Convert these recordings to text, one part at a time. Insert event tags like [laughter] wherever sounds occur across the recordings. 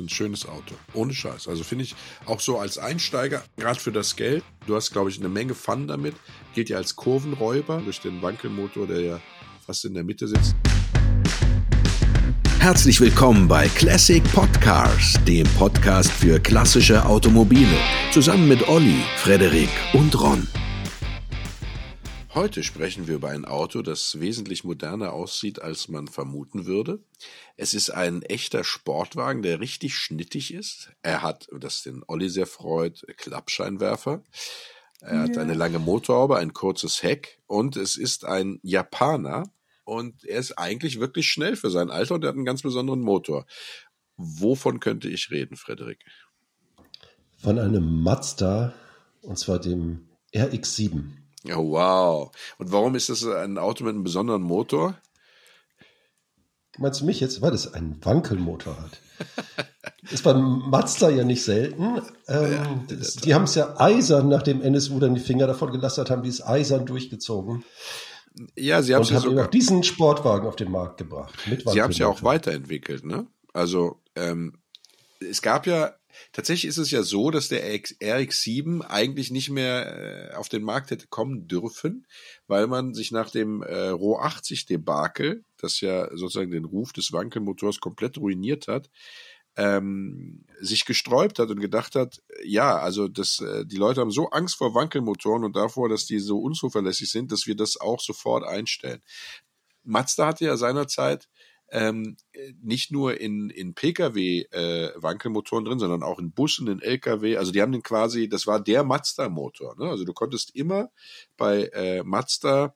ein schönes Auto. Ohne Scheiß. Also finde ich auch so als Einsteiger, gerade für das Geld, du hast, glaube ich, eine Menge Fun damit. Gilt ja als Kurvenräuber durch den Wankelmotor, der ja fast in der Mitte sitzt. Herzlich willkommen bei Classic Podcars, dem Podcast für klassische Automobile. Zusammen mit Olli, Frederik und Ron. Heute sprechen wir über ein Auto, das wesentlich moderner aussieht, als man vermuten würde. Es ist ein echter Sportwagen, der richtig schnittig ist. Er hat, das den Olli sehr freut, Klappscheinwerfer. Er ja. hat eine lange Motorhaube, ein kurzes Heck und es ist ein Japaner und er ist eigentlich wirklich schnell für sein Alter und er hat einen ganz besonderen Motor. Wovon könnte ich reden, Frederik? Von einem Mazda und zwar dem RX7. Ja, wow. Und warum ist das ein Auto mit einem besonderen Motor? Meinst du mich jetzt, weil es einen Wankelmotor hat? [laughs] ist beim Mazda ja nicht selten. Ähm, ja, das, die haben es ja eisern, nachdem NSU dann die Finger davon gelassen hat, haben die es eisern durchgezogen. Ja, sie haben es ja sogar auch diesen Sportwagen auf den Markt gebracht. sie haben es ja auch weiterentwickelt, ne? Also ähm, es gab ja Tatsächlich ist es ja so, dass der RX7 eigentlich nicht mehr äh, auf den Markt hätte kommen dürfen, weil man sich nach dem äh, Roh 80 Debakel, das ja sozusagen den Ruf des Wankelmotors komplett ruiniert hat, ähm, sich gesträubt hat und gedacht hat, ja, also das, äh, die Leute haben so Angst vor Wankelmotoren und davor, dass die so unzuverlässig sind, dass wir das auch sofort einstellen. Mazda hatte ja seinerzeit ähm, nicht nur in, in Pkw äh, Wankelmotoren drin, sondern auch in Bussen, in Lkw. Also die haben den quasi, das war der Mazda-Motor. Ne? Also du konntest immer bei äh, Mazda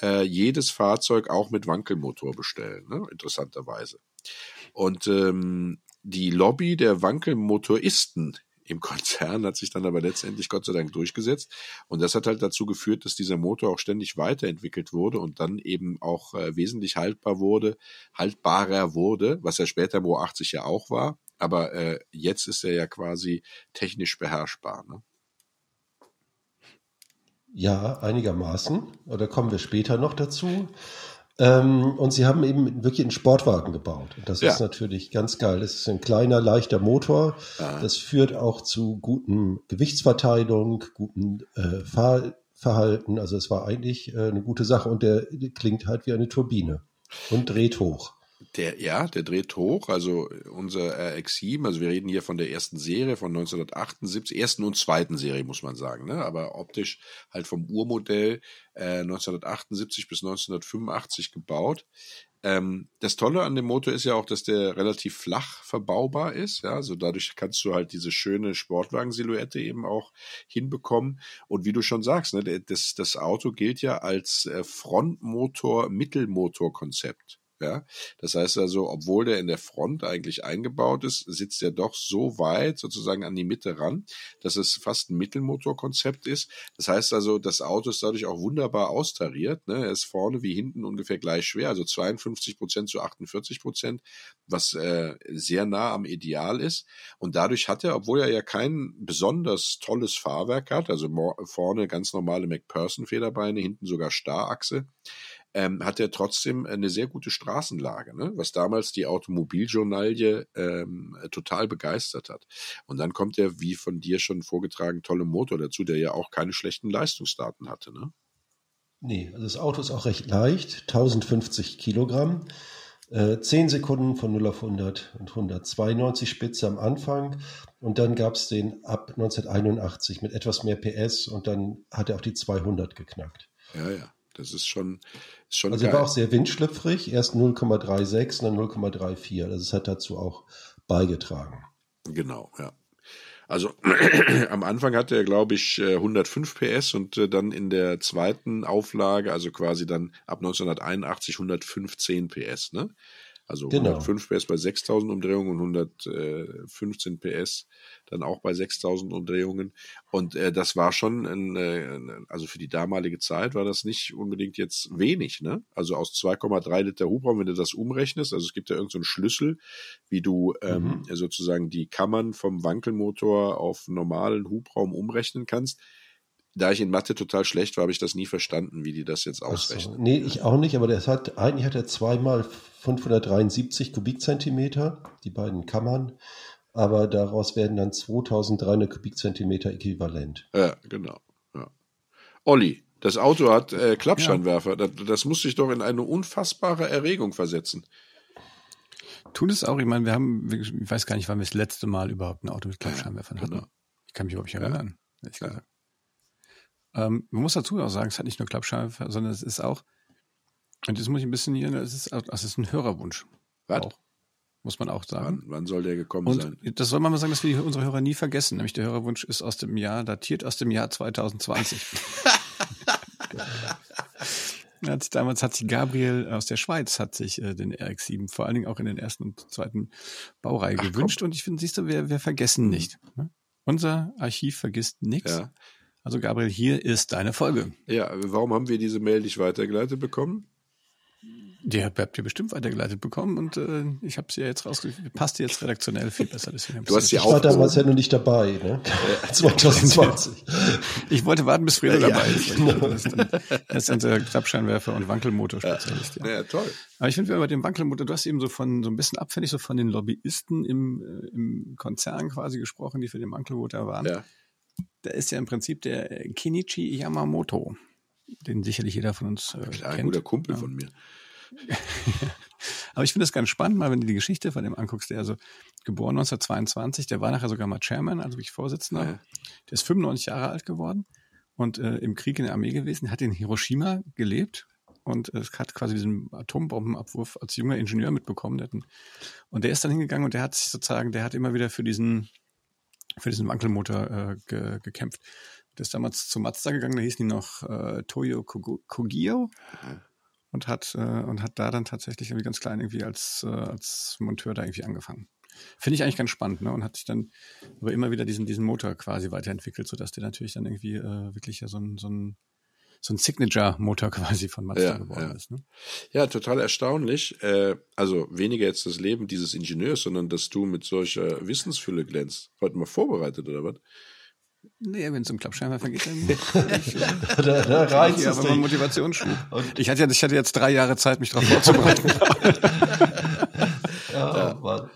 äh, jedes Fahrzeug auch mit Wankelmotor bestellen, ne? interessanterweise. Und ähm, die Lobby der Wankelmotoristen im Konzern hat sich dann aber letztendlich Gott sei Dank durchgesetzt. Und das hat halt dazu geführt, dass dieser Motor auch ständig weiterentwickelt wurde und dann eben auch äh, wesentlich haltbar wurde, haltbarer wurde, was er später im 80 ja auch war. Aber äh, jetzt ist er ja quasi technisch beherrschbar. Ne? Ja, einigermaßen. Da kommen wir später noch dazu. Ähm, und sie haben eben wirklich einen Sportwagen gebaut. Und das ja. ist natürlich ganz geil. Das ist ein kleiner, leichter Motor. Ah. Das führt auch zu guten Gewichtsverteilung, guten äh, Fahrverhalten. Also es war eigentlich äh, eine gute Sache. Und der, der klingt halt wie eine Turbine und dreht hoch. Der, ja, der dreht hoch. Also unser RX7, also wir reden hier von der ersten Serie von 1978, ersten und zweiten Serie, muss man sagen, ne? aber optisch halt vom Urmodell äh, 1978 bis 1985 gebaut. Ähm, das Tolle an dem Motor ist ja auch, dass der relativ flach verbaubar ist. Ja, also dadurch kannst du halt diese schöne Sportwagen-Silhouette eben auch hinbekommen. Und wie du schon sagst, ne, das, das Auto gilt ja als äh, Frontmotor-Mittelmotor-Konzept. Ja, das heißt also, obwohl der in der Front eigentlich eingebaut ist, sitzt er doch so weit sozusagen an die Mitte ran, dass es fast ein Mittelmotorkonzept ist. Das heißt also, das Auto ist dadurch auch wunderbar austariert. Ne? Er ist vorne wie hinten ungefähr gleich schwer, also 52 Prozent zu 48 Prozent, was äh, sehr nah am Ideal ist. Und dadurch hat er, obwohl er ja kein besonders tolles Fahrwerk hat, also vorne ganz normale McPherson-Federbeine, hinten sogar Starachse, ähm, hat er trotzdem eine sehr gute Straßenlage, ne? was damals die Automobiljournalie ähm, total begeistert hat. Und dann kommt der, wie von dir schon vorgetragen, tolle Motor dazu, der ja auch keine schlechten Leistungsdaten hatte. Ne? Nee, also das Auto ist auch recht leicht, 1050 Kilogramm. Äh, 10 Sekunden von 0 auf 100 und 192 Spitze am Anfang. Und dann gab es den ab 1981 mit etwas mehr PS und dann hat er auch die 200 geknackt. Ja, ja. Das ist schon, ist schon Also geil. war auch sehr windschlüpfrig, erst 0,36, dann 0,34. Das hat dazu auch beigetragen. Genau, ja. Also [clears throat] am Anfang hatte er, glaube ich, 105 äh, PS und äh, dann in der zweiten Auflage, also quasi dann ab 1981 115 PS, ne? Also genau. 105 PS bei 6000 Umdrehungen und 115 PS dann auch bei 6000 Umdrehungen. Und äh, das war schon, ein, äh, also für die damalige Zeit war das nicht unbedingt jetzt wenig. Ne? Also aus 2,3 Liter Hubraum, wenn du das umrechnest, also es gibt ja irgendeinen so Schlüssel, wie du ähm, mhm. sozusagen die Kammern vom Wankelmotor auf normalen Hubraum umrechnen kannst da ich in Mathe total schlecht war, habe ich das nie verstanden, wie die das jetzt ausrechnen. So. Nee, ich auch nicht, aber das hat, eigentlich hat er zweimal 573 Kubikzentimeter, die beiden Kammern. aber daraus werden dann 2300 Kubikzentimeter äquivalent. Ja, genau. Ja. Olli, das Auto hat äh, Klappscheinwerfer. Ja. Das, das muss sich doch in eine unfassbare Erregung versetzen. Tut es auch. Ich meine, wir haben, ich weiß gar nicht, wann wir das letzte Mal überhaupt ein Auto mit Klappscheinwerfern hatten. Genau. Ich kann mich überhaupt nicht erinnern, ja. ehrlich gesagt. Ähm, man muss dazu auch sagen, es hat nicht nur Klappscheinwerfer, sondern es ist auch, und das muss ich ein bisschen hier, es ist, es ist ein Hörerwunsch. Was? Auch, muss man auch sagen. Wann, wann soll der gekommen und sein? Das soll man mal sagen, dass wir unsere Hörer nie vergessen. Nämlich der Hörerwunsch ist aus dem Jahr, datiert aus dem Jahr 2020. [laughs] hat damals hat sich Gabriel aus der Schweiz hat sich äh, den RX-7 vor allen Dingen auch in den ersten und zweiten Baureihe Ach, gewünscht. Komm. Und ich finde, siehst du, wir, wir vergessen nicht. Ne? Unser Archiv vergisst nichts. Ja. Also Gabriel, hier ist deine Folge. Ja, warum haben wir diese Mail nicht weitergeleitet bekommen? Die habt ihr bestimmt weitergeleitet bekommen und äh, ich habe sie ja jetzt rausgekriegt. Passt jetzt redaktionell viel besser. Deswegen du hast sie auch. Ich war damals ja noch nicht dabei, ne? [laughs] 2020. ich wollte warten, bis Fredo ja, dabei ist. Genau. Das ist, dann, das ist unser Klappscheinwerfer und Wankelmotor-Spezialist. Ja. ja. toll. Aber ich finde, wenn bei dem Wankelmotor, du hast eben so von so ein bisschen abfällig so von den Lobbyisten im, äh, im Konzern quasi gesprochen, die für den Wankelmotor waren. Ja. Da ist ja im Prinzip der Kenichi Yamamoto, den sicherlich jeder von uns äh, Klar, kennt. Ein guter Kumpel ja. von mir. [laughs] Aber ich finde es ganz spannend, mal wenn du die Geschichte von dem anguckst, der also geboren 1922, der war nachher sogar mal Chairman, also wirklich Vorsitzender. Ja. Der ist 95 Jahre alt geworden und äh, im Krieg in der Armee gewesen, hat in Hiroshima gelebt und äh, hat quasi diesen Atombombenabwurf als junger Ingenieur mitbekommen. Der und der ist dann hingegangen und der hat sich sozusagen, der hat immer wieder für diesen für diesen Wankelmotor äh, ge, gekämpft. Der ist damals zu Mazda gegangen, da hießen die noch äh, Toyo Kogio. Mhm und hat äh, und hat da dann tatsächlich irgendwie ganz klein irgendwie als äh, als Monteur da irgendwie angefangen. Finde ich eigentlich ganz spannend, ne? Und hat sich dann aber immer wieder diesen diesen Motor quasi weiterentwickelt, sodass der natürlich dann irgendwie äh, wirklich ja so ein so ein so ein Signature-Motor [laughs] quasi von Mazda ja, geworden ja. ist. Ne? Ja, total erstaunlich. Äh, also weniger jetzt das Leben dieses Ingenieurs, sondern dass du mit solcher Wissensfülle glänzt. Heute mal vorbereitet oder was? Nee, wenn es um Klappscheinwerfer geht, dann [laughs] da, da reizt es aber Motivationsschub. Ich hatte, ich hatte jetzt drei Jahre Zeit, mich darauf vorzubereiten. [laughs] ja, ja.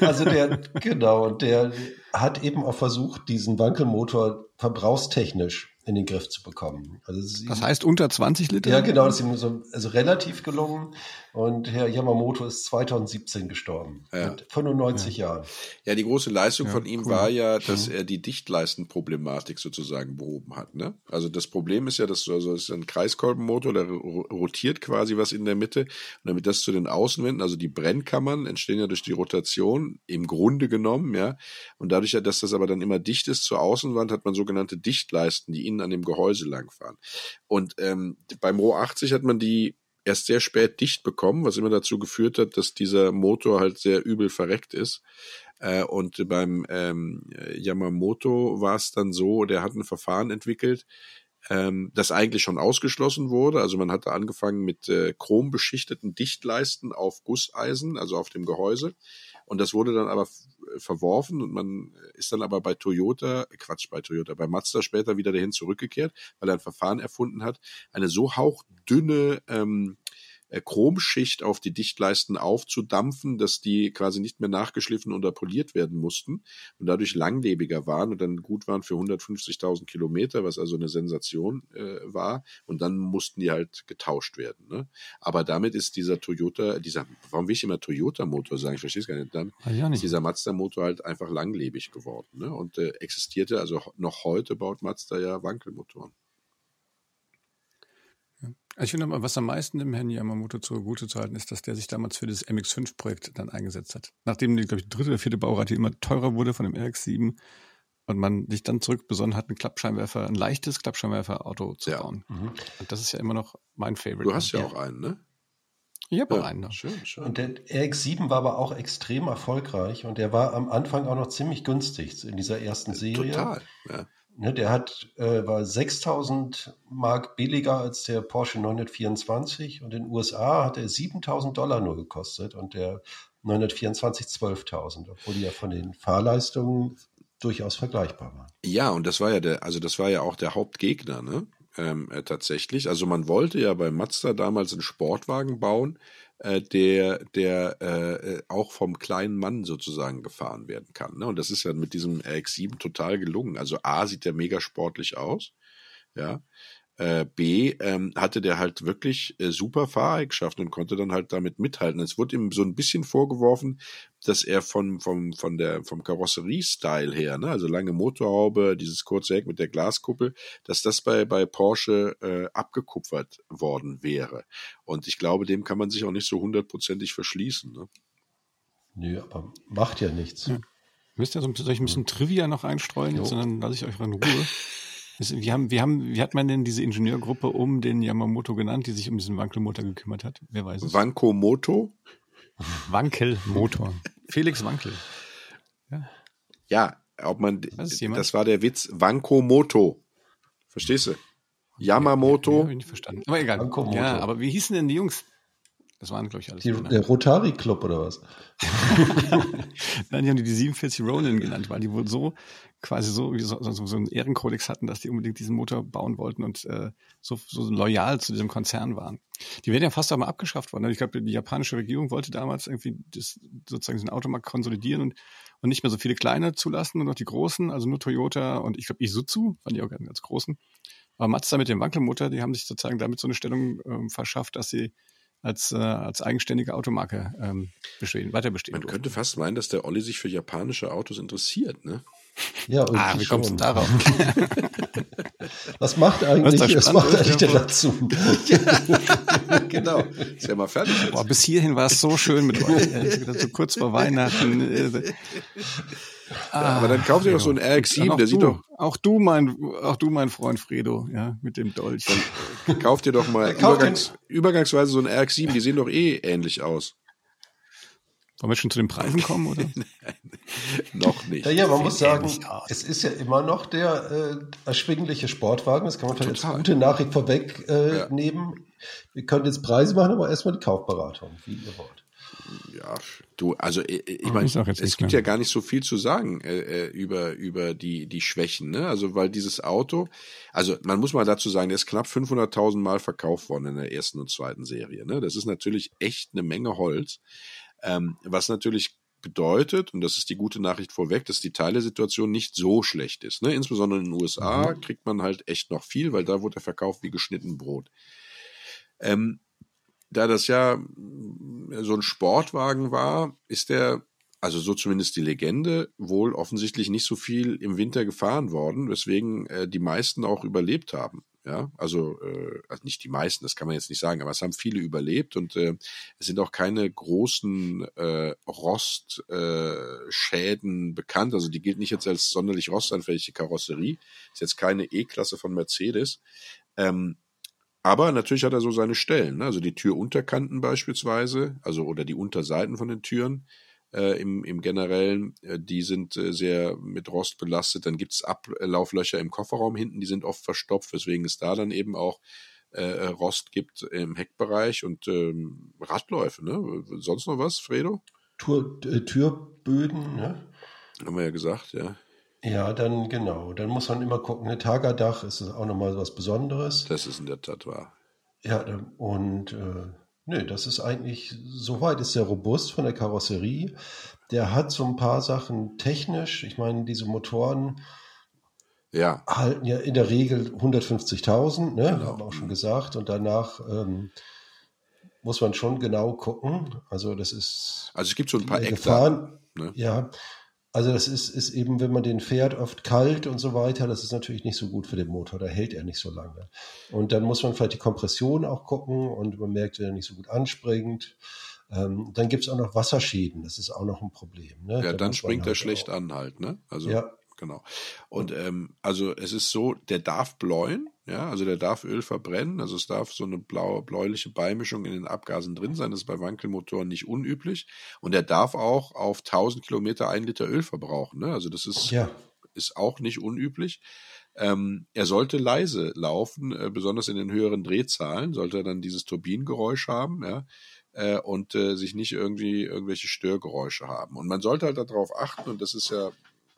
Also der, genau, und der hat eben auch versucht, diesen Wankelmotor verbrauchstechnisch in den Griff zu bekommen. Also das heißt unter 20 Liter? Ja, genau, das ist ihm so, also relativ gelungen. Und Herr Yamamoto ist 2017 gestorben. Ja. Mit 95 ja. Jahren. Ja, die große Leistung ja, von ihm cool. war ja, dass er die Dichtleistenproblematik sozusagen behoben hat. Ne? Also das Problem ist ja, dass also das ist ein Kreiskolbenmotor, der rotiert quasi was in der Mitte. Und damit das zu den Außenwänden, also die Brennkammern, entstehen ja durch die Rotation im Grunde genommen, ja. Und dadurch, dass das aber dann immer dicht ist zur Außenwand, hat man sogenannte Dichtleisten, die innen an dem Gehäuse langfahren. Und ähm, beim Ro 80 hat man die erst sehr spät dicht bekommen, was immer dazu geführt hat, dass dieser Motor halt sehr übel verreckt ist. Äh, und beim ähm, Yamamoto war es dann so, der hat ein Verfahren entwickelt, ähm, das eigentlich schon ausgeschlossen wurde. Also man hatte angefangen mit äh, chrombeschichteten Dichtleisten auf Gusseisen, also auf dem Gehäuse. Und das wurde dann aber verworfen und man ist dann aber bei Toyota, Quatsch, bei Toyota, bei Mazda später wieder dahin zurückgekehrt, weil er ein Verfahren erfunden hat, eine so hauchdünne ähm, äh, Chromschicht auf die Dichtleisten aufzudampfen, dass die quasi nicht mehr nachgeschliffen oder poliert werden mussten und dadurch langlebiger waren und dann gut waren für 150.000 Kilometer, was also eine Sensation äh, war. Und dann mussten die halt getauscht werden. Ne? Aber damit ist dieser Toyota, dieser, warum will ich immer Toyota-Motor sagen? Ich verstehe es gar nicht. Dann ja nicht. ist dieser Mazda-Motor halt einfach langlebig geworden ne? und äh, existierte, also noch heute baut Mazda ja Wankelmotoren. Also ich finde was am meisten dem Herrn Yamamoto zugute zu halten ist, dass der sich damals für das MX5-Projekt dann eingesetzt hat. Nachdem die, glaube ich, dritte oder vierte Baureihe immer teurer wurde von dem RX7 und man sich dann zurück besonnen hat, ein Klappscheinwerfer, ein leichtes Klappscheinwerfer-Auto zu ja. bauen. Mhm. Und das ist ja immer noch mein Favorite. Du hast ja, ja. auch einen, ne? Ich habe ja, auch einen. Noch. Schön, schön. Und der RX7 war aber auch extrem erfolgreich und der war am Anfang auch noch ziemlich günstig in dieser ersten Serie. Total, ja. Ne, der hat, äh, war 6000 Mark billiger als der Porsche 924 und in den USA hat er 7000 Dollar nur gekostet und der 924 12.000, obwohl die ja von den Fahrleistungen durchaus vergleichbar waren. Ja, und das war ja der, also das war ja auch der Hauptgegner, ne? Ähm, äh, tatsächlich. Also man wollte ja bei Mazda damals einen Sportwagen bauen, äh, der, der äh, auch vom kleinen Mann sozusagen gefahren werden kann. Ne? Und das ist ja mit diesem RX-7 total gelungen. Also A sieht der mega sportlich aus, ja. Äh, B ähm, hatte der halt wirklich äh, super Fahreigenschaften und konnte dann halt damit mithalten. Es wurde ihm so ein bisschen vorgeworfen, dass er von, vom, von der, vom Karosserie-Style her, ne, also lange Motorhaube, dieses kurze Heck mit der Glaskuppel, dass das bei, bei Porsche äh, abgekupfert worden wäre. Und ich glaube, dem kann man sich auch nicht so hundertprozentig verschließen. Ne? Nö, aber macht ja nichts. Ja. Müsst ihr so, soll ich ein bisschen Trivia noch einstreuen, sondern lasse ich euch in Ruhe. [laughs] Wie, haben, wie, haben, wie hat man denn diese Ingenieurgruppe um den Yamamoto genannt, die sich um diesen Wankelmotor gekümmert hat? Wer weiß es? Wankomoto? Wankelmotor. Felix Wankel. Ja. ja, ob man, das war der Witz, Wankomoto. Verstehst du? Yamamoto. Ja, ja, hab ich nicht verstanden. Aber egal. Wankomoto. Ja, aber wie hießen denn die Jungs? Das waren, glaube ich, alles. Die, der Rotary Club oder was? [laughs] Nein, die haben die, die 47 Ronin genannt, weil die wohl so quasi so, so, so, so einen Ehrenkodex hatten, dass die unbedingt diesen Motor bauen wollten und äh, so, so loyal zu diesem Konzern waren. Die werden ja fast auch mal abgeschafft worden. Ich glaube, die japanische Regierung wollte damals irgendwie das, sozusagen den Automarkt konsolidieren und, und nicht mehr so viele kleine zulassen und noch die großen, also nur Toyota und ich glaube Isuzu, waren die auch ganz großen. Aber Mazda mit dem Wankelmotor, die haben sich sozusagen damit so eine Stellung ähm, verschafft, dass sie als, äh, als eigenständige Automarke ähm, bestehen, weiter bestehen. Man durften. könnte fast meinen, dass der Olli sich für japanische Autos interessiert, ne? Ja, und ah, wie kommst du darauf? [laughs] was macht eigentlich, was, macht eigentlich der dazu? [laughs] ja, genau. Ist ja mal fertig. Jetzt. Boah, bis hierhin war es so schön mit euch. [laughs] so kurz vor Weihnachten. Ah, aber dann kauf dir doch so einen RX-7, der sieht doch. Auch du, mein, auch du, mein Freund Fredo, ja, mit dem Dolch. Dann kauf dir doch mal übergangs, übergangsweise so einen RX-7, die sehen doch eh ähnlich aus. Wollen wir schon zu den Preisen kommen, oder? [laughs] noch nicht. Ja, ja man muss sagen, es ist ja immer noch der äh, erschwingliche Sportwagen. Das kann man vielleicht als gute Nachricht vorwegnehmen. Äh, ja. Wir können jetzt Preise machen, aber erstmal die Kaufberatung, wie ihr wollt ja, du, also äh, äh, ich meine, es gibt ja gar nicht so viel zu sagen äh, äh, über über die die Schwächen, ne? Also weil dieses Auto, also man muss mal dazu sagen, der ist knapp 500.000 Mal verkauft worden in der ersten und zweiten Serie, ne? Das ist natürlich echt eine Menge Holz, ähm, was natürlich bedeutet, und das ist die gute Nachricht vorweg, dass die Teilesituation nicht so schlecht ist. Ne? Insbesondere in den USA mhm. kriegt man halt echt noch viel, weil da wurde er verkauft wie geschnitten Brot. Ähm, da das ja mm, so ein Sportwagen war, ist der, also so zumindest die Legende, wohl offensichtlich nicht so viel im Winter gefahren worden, weswegen äh, die meisten auch überlebt haben. Ja, also, äh, also nicht die meisten, das kann man jetzt nicht sagen, aber es haben viele überlebt und äh, es sind auch keine großen äh, Rostschäden äh, bekannt. Also die gilt nicht jetzt als sonderlich rostanfällige Karosserie. Ist jetzt keine E-Klasse von Mercedes. Ähm, aber natürlich hat er so seine Stellen, ne? also die Türunterkanten beispielsweise, also oder die Unterseiten von den Türen äh, im, im Generellen, äh, die sind äh, sehr mit Rost belastet. Dann gibt's Ablauflöcher im Kofferraum hinten, die sind oft verstopft, weswegen es da dann eben auch äh, Rost gibt im Heckbereich und ähm, Radläufe. Ne? Sonst noch was, Fredo? Tür, äh, Türböden, ne? Haben wir ja gesagt, ja. Ja, dann genau. Dann muss man immer gucken. Ein Tagerdach ist auch nochmal was Besonderes. Das ist in der Tat wahr. Ja, und äh, nö, das ist eigentlich, soweit ist sehr robust von der Karosserie. Der hat so ein paar Sachen technisch. Ich meine, diese Motoren ja. halten ja in der Regel 150.000, ne? Genau. haben wir auch schon gesagt. Und danach ähm, muss man schon genau gucken. Also das ist. Also es gibt so ein paar Eckdaten. Ne? Ja, also das ist, ist eben, wenn man den fährt, oft kalt und so weiter, das ist natürlich nicht so gut für den Motor, da hält er nicht so lange. Und dann muss man vielleicht die Kompression auch gucken und man merkt, wenn er nicht so gut anspringt. Ähm, dann gibt's auch noch Wasserschäden, das ist auch noch ein Problem. Ne? Ja, da dann springt er halt schlecht auch. an halt, ne? Also ja, genau. Und ähm, also es ist so, der darf bläuen, ja, also der darf Öl verbrennen, also es darf so eine blau, bläuliche Beimischung in den Abgasen drin sein, das ist bei Wankelmotoren nicht unüblich. Und er darf auch auf 1000 Kilometer ein Liter Öl verbrauchen, ne? Also das ist, ja. ist auch nicht unüblich. Ähm, er sollte leise laufen, äh, besonders in den höheren Drehzahlen, sollte er dann dieses Turbinengeräusch haben, ja, äh, und äh, sich nicht irgendwie irgendwelche Störgeräusche haben. Und man sollte halt darauf achten, und das ist ja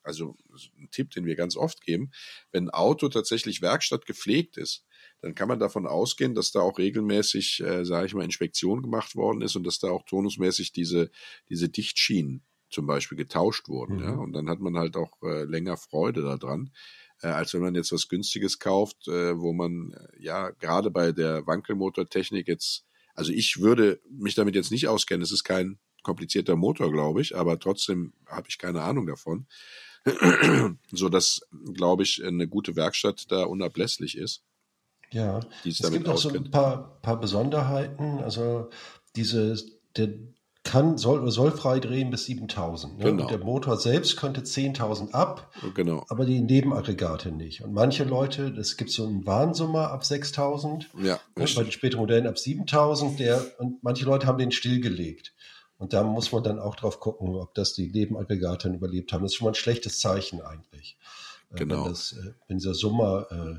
also ein Tipp, den wir ganz oft geben, wenn ein Auto tatsächlich Werkstatt gepflegt ist, dann kann man davon ausgehen, dass da auch regelmäßig, äh, sage ich mal, Inspektion gemacht worden ist und dass da auch tonusmäßig diese, diese Dichtschienen zum Beispiel getauscht wurden. Mhm. Ja? Und dann hat man halt auch äh, länger Freude daran, äh, als wenn man jetzt was Günstiges kauft, äh, wo man äh, ja gerade bei der Wankelmotortechnik jetzt, also ich würde mich damit jetzt nicht auskennen, es ist kein komplizierter Motor, glaube ich, aber trotzdem habe ich keine Ahnung davon. [clears throat] so dass, glaube ich, eine gute Werkstatt da unablässlich ist. Ja, es gibt auch so ein paar, paar Besonderheiten. Also diese, der kann, soll, soll frei drehen bis 7000. Ne? Genau. Und der Motor selbst könnte 10.000 ab, genau. aber die Nebenaggregate nicht. Und manche Leute, es gibt so einen Warnsummer ab 6000, ja, ne? bei den späteren Modellen ab 7000, der, und manche Leute haben den stillgelegt. Und da muss man dann auch drauf gucken, ob das die Nebenaggregate überlebt haben. Das ist schon mal ein schlechtes Zeichen eigentlich. Äh, genau. Wenn, das, äh, wenn dieser Summer äh,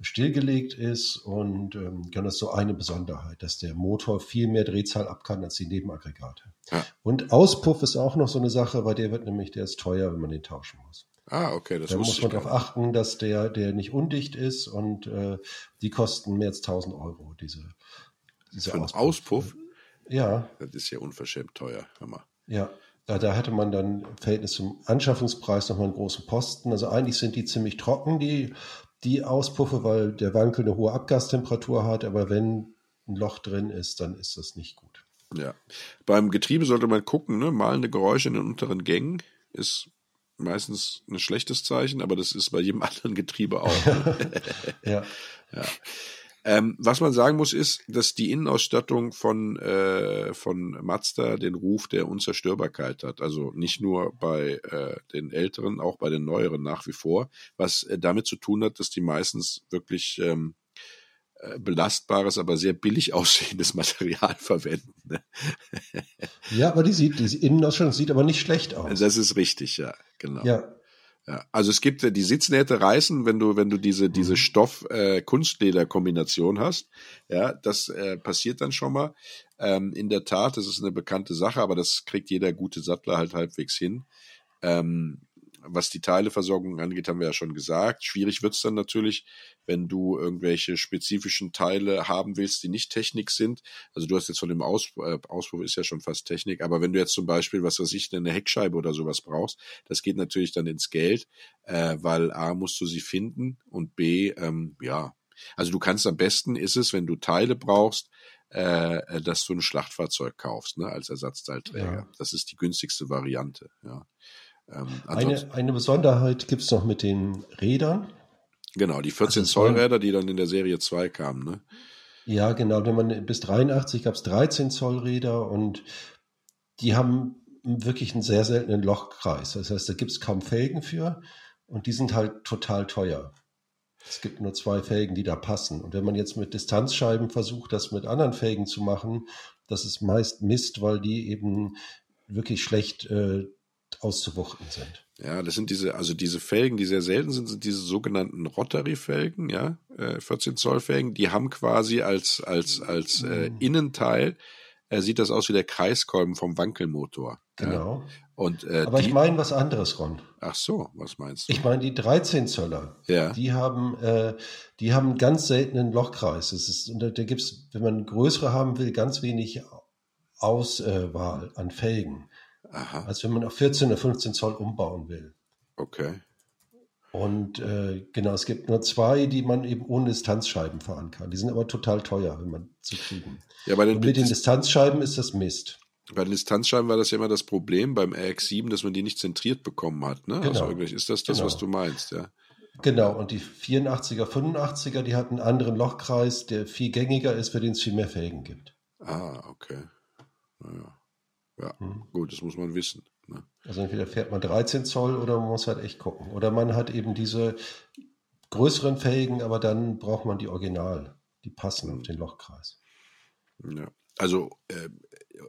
stillgelegt ist und ähm, genau das ist so eine Besonderheit, dass der Motor viel mehr Drehzahl ab kann als die Nebenaggregate. Ja. Und Auspuff ist auch noch so eine Sache, weil der wird nämlich, der ist teuer, wenn man den tauschen muss. Ah, okay, das Da muss man darauf achten, dass der, der nicht undicht ist und äh, die kosten mehr als 1000 Euro, diese, diese Für Auspuff. Auspuff? Ja. Das ist ja unverschämt teuer, hör mal. Ja, da, da hatte man dann im Verhältnis zum Anschaffungspreis nochmal einen großen Posten. Also eigentlich sind die ziemlich trocken, die, die Auspuffe, weil der Wankel eine hohe Abgastemperatur hat. Aber wenn ein Loch drin ist, dann ist das nicht gut. Ja. Beim Getriebe sollte man gucken, ne? malende Geräusche in den unteren Gängen ist meistens ein schlechtes Zeichen, aber das ist bei jedem [laughs] anderen Getriebe auch. Ne? [laughs] ja. ja. Ähm, was man sagen muss, ist, dass die Innenausstattung von, äh, von Mazda den Ruf der Unzerstörbarkeit hat. Also nicht nur bei äh, den älteren, auch bei den neueren nach wie vor. Was äh, damit zu tun hat, dass die meistens wirklich ähm, äh, belastbares, aber sehr billig [laughs] aussehendes Material verwenden. Ne? ja, aber die sieht, die Innenausstattung sieht aber nicht schlecht aus. Das ist richtig, ja, genau. Ja, ja, also es gibt die Sitznähte reißen, wenn du wenn du diese diese mhm. Stoff äh, Kunstleder Kombination hast. Ja, das äh, passiert dann schon mal. Ähm, in der Tat, das ist eine bekannte Sache, aber das kriegt jeder gute Sattler halt halbwegs hin. Ähm, was die Teileversorgung angeht, haben wir ja schon gesagt. Schwierig wird's dann natürlich, wenn du irgendwelche spezifischen Teile haben willst, die nicht Technik sind. Also du hast jetzt von dem Aus, äh, Auspuff ist ja schon fast Technik, aber wenn du jetzt zum Beispiel, was weiß ich, eine Heckscheibe oder sowas brauchst, das geht natürlich dann ins Geld, äh, weil A musst du sie finden und B, ähm, ja, also du kannst am besten ist es, wenn du Teile brauchst, äh, dass du ein Schlachtfahrzeug kaufst, ne, als Ersatzteilträger. Ja. Das ist die günstigste Variante, ja. Ähm, eine, eine Besonderheit gibt es noch mit den Rädern. Genau, die 14 also Zoll Räder, die dann in der Serie 2 kamen, ne? Ja, genau. Wenn man bis 83 gab es 13 Zoll Räder und die haben wirklich einen sehr seltenen Lochkreis. Das heißt, da gibt es kaum Felgen für und die sind halt total teuer. Es gibt nur zwei Felgen, die da passen. Und wenn man jetzt mit Distanzscheiben versucht, das mit anderen Felgen zu machen, das ist meist Mist, weil die eben wirklich schlecht äh, auszuwuchten sind. Ja, das sind diese, also diese Felgen, die sehr selten sind, sind diese sogenannten Rotary-Felgen, ja, äh, 14 Zoll Felgen, die haben quasi als, als, als äh, mhm. Innenteil, äh, sieht das aus wie der Kreiskolben vom Wankelmotor. Genau. Ja. Und, äh, Aber die, ich meine was anderes, Ron. Ach so, was meinst du? Ich meine die 13 Zöller. Ja. Die haben, äh, die haben einen ganz seltenen Lochkreis. Das ist, und da, da gibt's, wenn man größere haben will, ganz wenig Auswahl an Felgen. Aha. als wenn man auf 14 oder 15 Zoll umbauen will. Okay. Und äh, genau, es gibt nur zwei, die man eben ohne Distanzscheiben fahren kann. Die sind aber total teuer, wenn man zu kriegen. Ja, bei den Und mit den Distanzscheiben ist das Mist. Bei den Distanzscheiben war das ja immer das Problem beim RX7, dass man die nicht zentriert bekommen hat. Ne? Genau. Also ist das das, genau. was du meinst, ja? Genau, und die 84er, 85er, die hatten einen anderen Lochkreis, der viel gängiger ist, für den es viel mehr Felgen gibt. Ah, okay. Naja. Ja, hm. gut, das muss man wissen. Ne? Also entweder fährt man 13 Zoll oder man muss halt echt gucken. Oder man hat eben diese größeren Felgen, aber dann braucht man die Original. Die passen hm. auf den Lochkreis. Ja, also äh,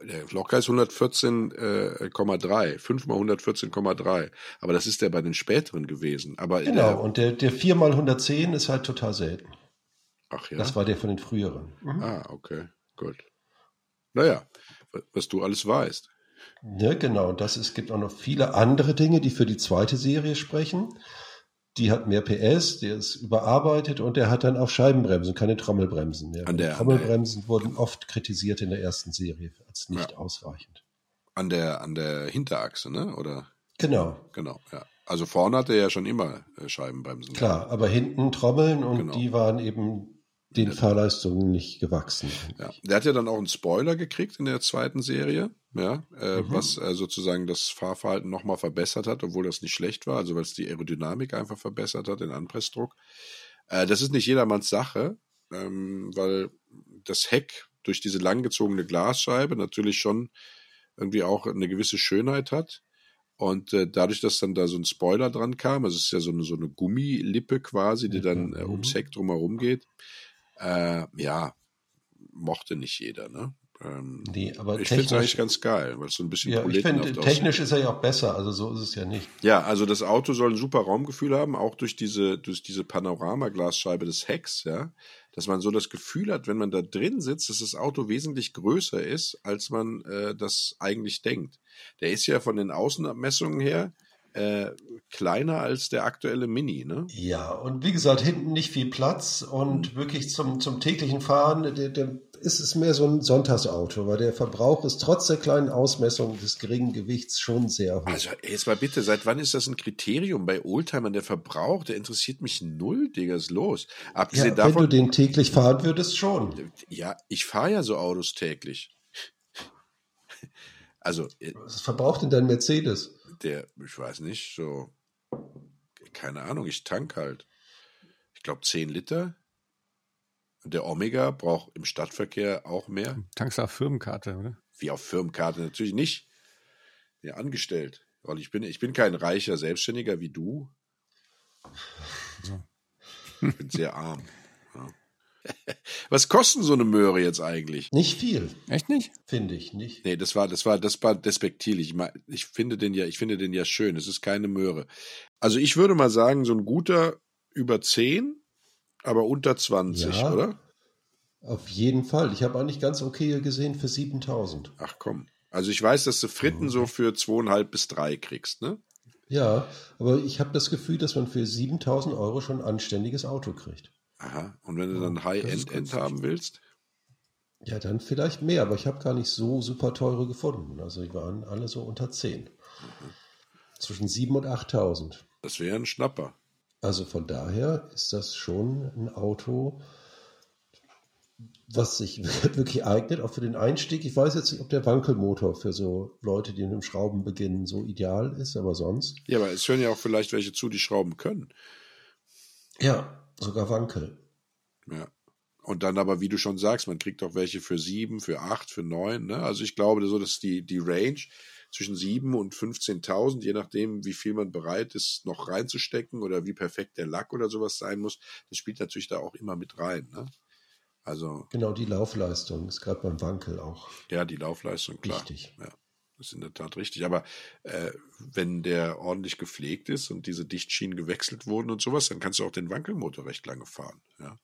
der Lochkreis 114,3, äh, 5 mal 114,3. Aber das ist der bei den späteren gewesen. Aber genau, der, und der, der 4 mal 110 ist halt total selten. Ach ja. Das war der von den früheren. Mhm. Ah, okay, gut. Naja, was du alles weißt. Ja, genau. Das, es gibt auch noch viele andere Dinge, die für die zweite Serie sprechen. die hat mehr PS, der ist überarbeitet und der hat dann auch Scheibenbremsen, keine Trommelbremsen. Ja. An der- Trommelbremsen wurden oft kritisiert in der ersten Serie als nicht Ja. ausreichend. An der, an der Hinterachse, ne? Oder? Genau, Genau, ja. Also vorne hat er ja schon immer äh, Scheibenbremsen. klar, aber hinten Trommeln und Genau. die waren eben den Fahrleistungen nicht gewachsen. Ja. Der hat ja dann auch einen Spoiler gekriegt in der zweiten Serie, ja, äh, Mhm. was äh, sozusagen das Fahrverhalten nochmal verbessert hat, obwohl das nicht schlecht war, also weil es die Aerodynamik einfach verbessert hat, den Anpressdruck. Äh, das ist nicht jedermanns Sache, ähm, weil das Heck durch diese langgezogene Glasscheibe natürlich schon irgendwie auch eine gewisse Schönheit hat. Und äh, dadurch, dass dann da so ein Spoiler dran kam, also es ist ja so eine, so eine Gummilippe quasi, die dann äh, ums Heck drumherum geht, äh, ja, mochte nicht jeder, ne? Ähm, Nee, aber ich finde es eigentlich ganz geil, weil es so ein bisschen Ja, ich aussieht. technisch ist er ja auch besser, also so ist es ja nicht. Ja, also das Auto soll ein super Raumgefühl haben, auch durch diese, durch diese Panoramaglasscheibe des Hecks, ja, dass man so das Gefühl hat, wenn man da drin sitzt, dass das Auto wesentlich größer ist, als man äh, das eigentlich denkt. Der ist ja von den Außenabmessungen her äh, kleiner als der aktuelle Mini, ne? Ja, und wie gesagt, hinten nicht viel Platz und Mhm. wirklich zum, zum täglichen Fahren, der, der ist es mehr so ein Sonntagsauto, weil der Verbrauch ist trotz der kleinen Ausmessung des geringen Gewichts schon sehr hoch. Also jetzt mal bitte, seit wann ist das ein Kriterium bei Oldtimern? Der Verbrauch, der interessiert mich null, Digga, ist los. Abgesehen ja, wenn du davon, den täglich fahren würdest, schon. ja, ich fahre ja so Autos täglich. [laughs] Also, äh, Was verbraucht denn dein Mercedes? Der, ich weiß nicht, so, keine Ahnung, ich tank halt. Ich glaube 10 Liter. Und der Omega braucht im Stadtverkehr auch mehr. Tankst du auf Firmenkarte, oder? Wie auf Firmenkarte natürlich nicht. Ja, angestellt. Weil ich bin, ich bin kein reicher Selbstständiger wie du. Ich bin sehr arm. [laughs] [laughs] Was kosten so eine Möhre jetzt eigentlich? Nicht viel, Echt nicht? finde ich nicht. Nee, das war, das war, das war despektierlich. Ich, mein, ich finde den ja, ich finde den ja schön. Es ist keine Möhre. Also ich würde mal sagen, so ein guter über 10, aber unter 20, Ja. oder? Auf jeden Fall. Ich habe eigentlich ganz okay gesehen für 7000. Ach komm. Also ich weiß, dass du Fritten so für zweieinhalb bis drei kriegst, ne? Ja, aber ich habe das Gefühl, dass man für 7000 Euro schon ein anständiges Auto kriegt. Aha. Und wenn du dann High-End-End haben willst? Ja, dann vielleicht mehr, aber ich habe gar nicht so super teure gefunden. Also die waren alle so unter 10. Zwischen 7 und 8000. Das wäre ein Schnapper. Also von daher ist das schon ein Auto, was sich [laughs] wirklich eignet, auch für den Einstieg. Ich weiß jetzt nicht, ob der Wankelmotor für so Leute, die mit dem Schrauben beginnen, so ideal ist, aber sonst. Ja, aber es hören ja auch vielleicht welche zu, die schrauben können. Ja, sogar Wankel. Ja. Und dann aber, wie du schon sagst, man kriegt auch welche für sieben, für acht, für neun. Ne? Also ich glaube, so dass die, die Range zwischen sieben und 15.000, je nachdem, wie viel man bereit ist, noch reinzustecken oder wie perfekt der Lack oder sowas sein muss, das spielt natürlich da auch immer mit rein. Ne? Also Genau, die Laufleistung ist gerade beim Wankel auch ja, die Laufleistung, klar. wichtig. Ja, das ist in der Tat richtig. Aber äh, wenn der ordentlich gepflegt ist und diese Dichtschienen gewechselt wurden und sowas, dann kannst du auch den Wankelmotor recht lange fahren. Ja.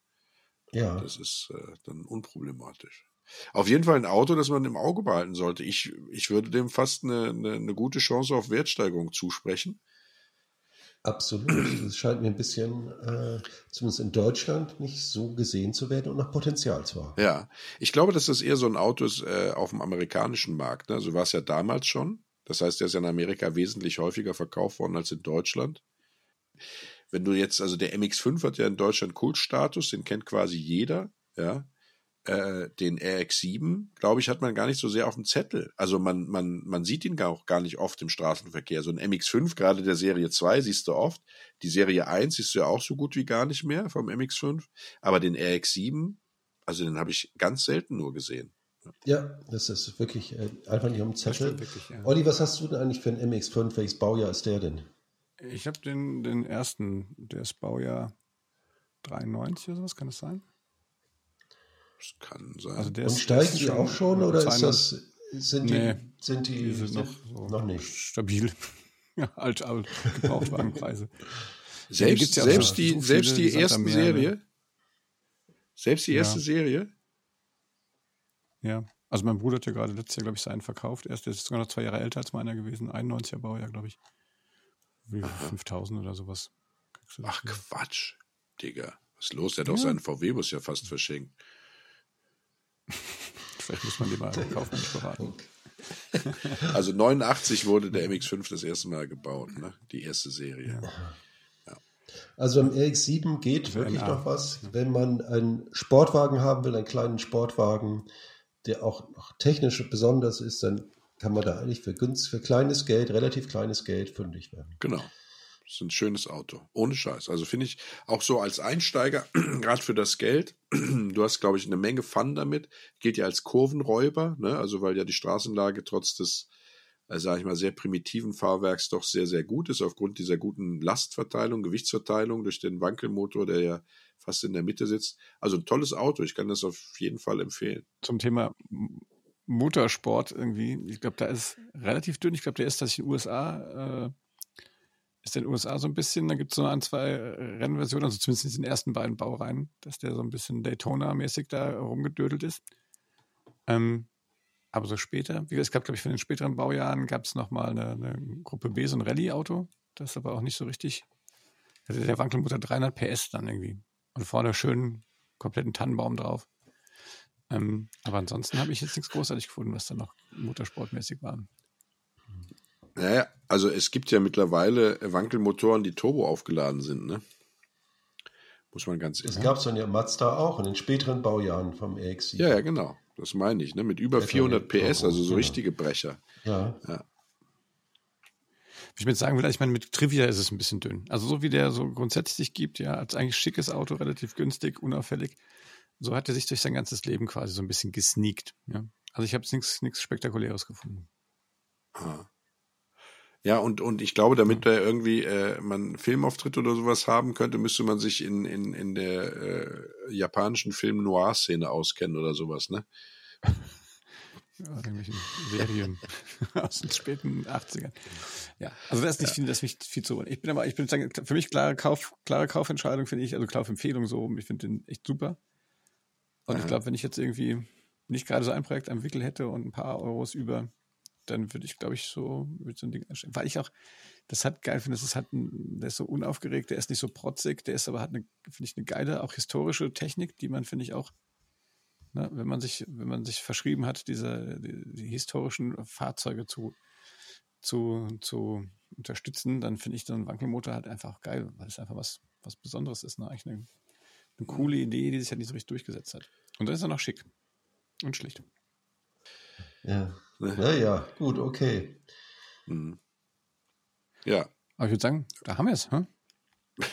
Ja, Das ist äh, dann unproblematisch. Auf jeden Fall ein Auto, das man im Auge behalten sollte. Ich, ich würde dem fast eine, eine, eine gute Chance auf Wertsteigerung zusprechen. Absolut. Es scheint mir ein bisschen, äh, zumindest in Deutschland, nicht so gesehen zu werden und noch Potenzial zu haben. Ja, ich glaube, dass das eher so ein Auto ist äh, auf dem amerikanischen Markt. Ne? So war es ja damals schon. Das heißt, der ist ja in Amerika wesentlich häufiger verkauft worden als in Deutschland. Wenn du jetzt, also der MX5 hat ja in Deutschland Kultstatus, den kennt quasi jeder, ja. Äh, den RX7, glaube ich, hat man gar nicht so sehr auf dem Zettel. Also man, man, man sieht ihn gar auch gar nicht oft im Straßenverkehr. So ein MX5, gerade der Serie 2, siehst du oft. Die Serie 1 siehst du ja auch so gut wie gar nicht mehr vom MX5. Aber den RX7, also den habe ich ganz selten nur gesehen. Ja, das ist wirklich äh, einfach nicht um Zettel. stimmt wirklich, ja. Olli, was hast du denn eigentlich für ein MX5? Welches Baujahr ist der denn? Ich habe den, den ersten, der ist Baujahr 93 oder sowas, kann das sein? Das kann sein. Also der Und ist, steigen ist die auch schon oder ist 92 das, sind die, Nee, sind die, die sind noch so noch nicht? stabil. [laughs] Ja, alt, alt, Gebrauchtwagenpreise. selbst ja selbst so die, viele, selbst die erste Serie, ne? selbst die erste Ja. Serie, Ja, also mein Bruder hat ja gerade letztes Jahr, glaube ich, seinen verkauft. Er ist jetzt sogar noch zwei Jahre älter als meiner gewesen, 91er Baujahr, glaube ich. Wie 5000 oder sowas. Ach Quatsch, Digga. Was ist los? Der hat ja. auch seinen VW-Bus ja fast verschenkt. [laughs] Vielleicht muss man den mal kaufen und beraten. Also 89 wurde der MX5 das erste Mal gebaut, ne? die erste Serie. Ja. Also am RX7 geht wirklich noch was, wenn man einen Sportwagen haben will, einen kleinen Sportwagen, der auch noch technisch besonders ist, dann kann man da eigentlich für, günst, für kleines Geld, relativ kleines Geld fündig werden. Genau. Ist ein schönes Auto. Ohne Scheiß. Also finde ich auch so als Einsteiger, [clears throat] gerade für das Geld, [clears throat] du hast, glaube ich, eine Menge Fun damit. Gilt ja als Kurvenräuber, ne? Also weil ja die Straßenlage trotz des, äh, sage ich mal, sehr primitiven Fahrwerks doch sehr, sehr gut ist, aufgrund dieser guten Lastverteilung, Gewichtsverteilung durch den Wankelmotor, der ja fast in der Mitte sitzt. Also ein tolles Auto. Ich kann das auf jeden Fall empfehlen. Zum Thema Motorsport irgendwie, ich glaube, da ist relativ dünn. Ich glaube, der ist, dass ich in den USA äh, ist in den USA so ein bisschen, da gibt es so ein, zwei äh, Rennversionen, also zumindest in den ersten beiden Baureihen, dass der so ein bisschen Daytona-mäßig da rumgedödelt ist. Ähm, aber so später, wie es gab, glaube ich, von den späteren Baujahren gab es nochmal eine, eine Gruppe B, so ein Rallye-Auto, das aber auch nicht so richtig, also der Wankelmutter 300 PS dann irgendwie. Und vorne schön kompletten Tannenbaum drauf. Ähm, aber ansonsten habe ich jetzt nichts großartig gefunden, was da noch motorsportmäßig war. Naja, also es gibt ja mittlerweile Wankelmotoren, die Turbo aufgeladen sind, ne? Muss man ganz ehrlich. Das gab es dann ja Mazda auch in den späteren Baujahren vom RX. Ja, ja, genau. Das meine ich, ne? Mit über 400 PS, also so genau. richtige Brecher. Ja. ja. Ich würde sagen, vielleicht, ich meine, mit Trivia ist es ein bisschen dünn. Also so wie der so grundsätzlich gibt, ja, als eigentlich schickes Auto, relativ günstig, unauffällig. So hat er sich durch sein ganzes Leben quasi so ein bisschen gesneakt. Ja? Also ich habe nichts Spektakuläres gefunden. Ah. Ja, und, und ich glaube, damit da irgendwie äh, man Filmauftritt oder sowas haben könnte, müsste man sich in, in, in der äh, japanischen Film-Noir-Szene auskennen oder sowas, ne? Ja, irgendwelchen Serien [laughs] aus den späten 80ern. Ja, also das ist nicht ja. viel, das ist nicht viel zu. Ich bin aber, ich bin sagen, für mich klare Kauf, klare Kaufentscheidung finde ich, also Kaufempfehlung so, ich finde den echt super. Und Aha. ich glaube, wenn ich jetzt irgendwie nicht gerade so ein Projekt am Wickel hätte und ein paar Euros über, dann würde ich, glaube ich, so, würde so ein Ding erstellen. Weil ich auch, das hat geil finde, das hat ein, der ist so unaufgeregt, der ist nicht so protzig, der ist aber hat eine, finde ich, eine geile, auch historische Technik, die man, finde ich, auch, ne, wenn man sich, wenn man sich verschrieben hat, diese, die, die historischen Fahrzeuge zu, zu, zu unterstützen, dann finde ich so ein Wankelmotor halt einfach geil, weil es einfach was, was Besonderes ist, ne? Eigentlich eine, eine coole Idee, die sich halt nicht so richtig durchgesetzt hat. Und dann ist er noch schick und schlicht. Ja. Naja, gut, okay. Hm. Ja. Aber ich würde sagen, da haben wir es. Hm? [laughs]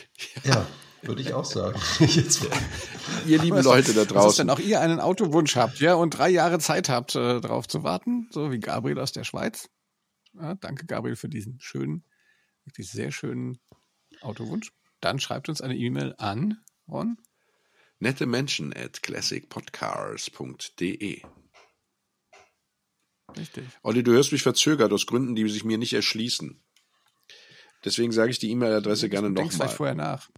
Ja, würde ich auch sagen. [laughs] Jetzt, [laughs] ihr lieben Leute da draußen. Wenn auch ihr einen Autowunsch habt, ja, und drei Jahre Zeit habt, äh, darauf zu warten, so wie Gabriel aus der Schweiz. Ja, danke, Gabriel, für diesen schönen, wirklich sehr schönen Autowunsch. Dann schreibt uns eine E-Mail an, Ron. Nette Menschen at classicpodcars.de Richtig. Olli, du hörst mich verzögert aus Gründen, die sich mir nicht erschließen. Deswegen sage ich die E-Mail-Adresse gerne nochmal. vielleicht vorher nach.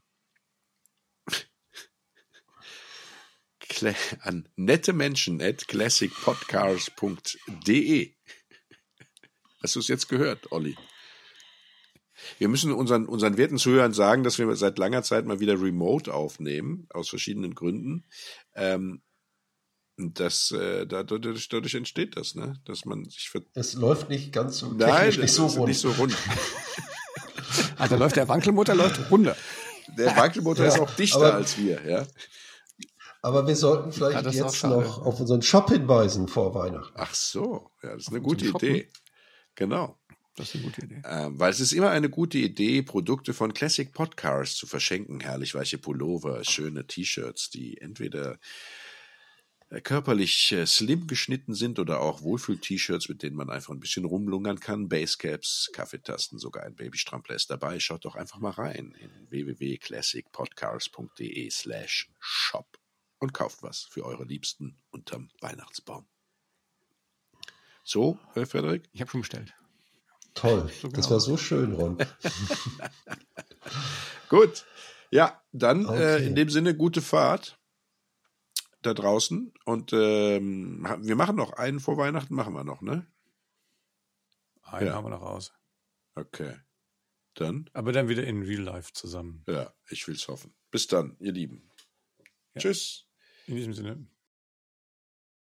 [laughs] an nette Menschen at classicpodcars.de. Hast du es jetzt gehört, Olli? Wir müssen unseren, unseren werten Zuhörern sagen, dass wir seit langer Zeit mal wieder remote aufnehmen, aus verschiedenen Gründen. Ähm, das, äh, dadurch, dadurch entsteht das, ne? Dass man sich ver Es läuft nicht ganz so Nein, nicht so rund. Nicht so rund. da [laughs] läuft der Wankelmotor läuft runter. Der Wankelmotor ja, ist auch dichter aber, als wir, ja. Aber wir sollten vielleicht ja, jetzt noch auf unseren Shop hinweisen vor Weihnachten. Ach so, ja, das ist eine gute Idee. Genau. Das ist eine gute Idee. Ähm, weil es ist immer eine gute Idee, Produkte von Classic Podcasts zu verschenken. Herrlich weiche Pullover, schöne T-Shirts, die entweder äh, körperlich äh, slim geschnitten sind oder auch Wohlfühl-T-Shirts, mit denen man einfach ein bisschen rumlungern kann, Basecaps, Kaffeetasten, sogar ein Babystrampler ist dabei. Schaut doch einfach mal rein in www.classicpodcast.de slash shop und kauft was für eure Liebsten unterm Weihnachtsbaum. So, Herr Frederik? Ich habe schon bestellt. Toll. So genau. Das war so schön, Ron. [laughs] Gut. Ja, dann okay. äh, in dem Sinne gute Fahrt da draußen. Und ähm, wir machen noch einen vor Weihnachten, machen wir noch, ne? Einen ja. haben wir noch aus. Okay. Dann? Aber dann wieder in Real Life zusammen. Ja, ich will's hoffen. Bis dann, ihr Lieben. Ja. Tschüss. In diesem Sinne.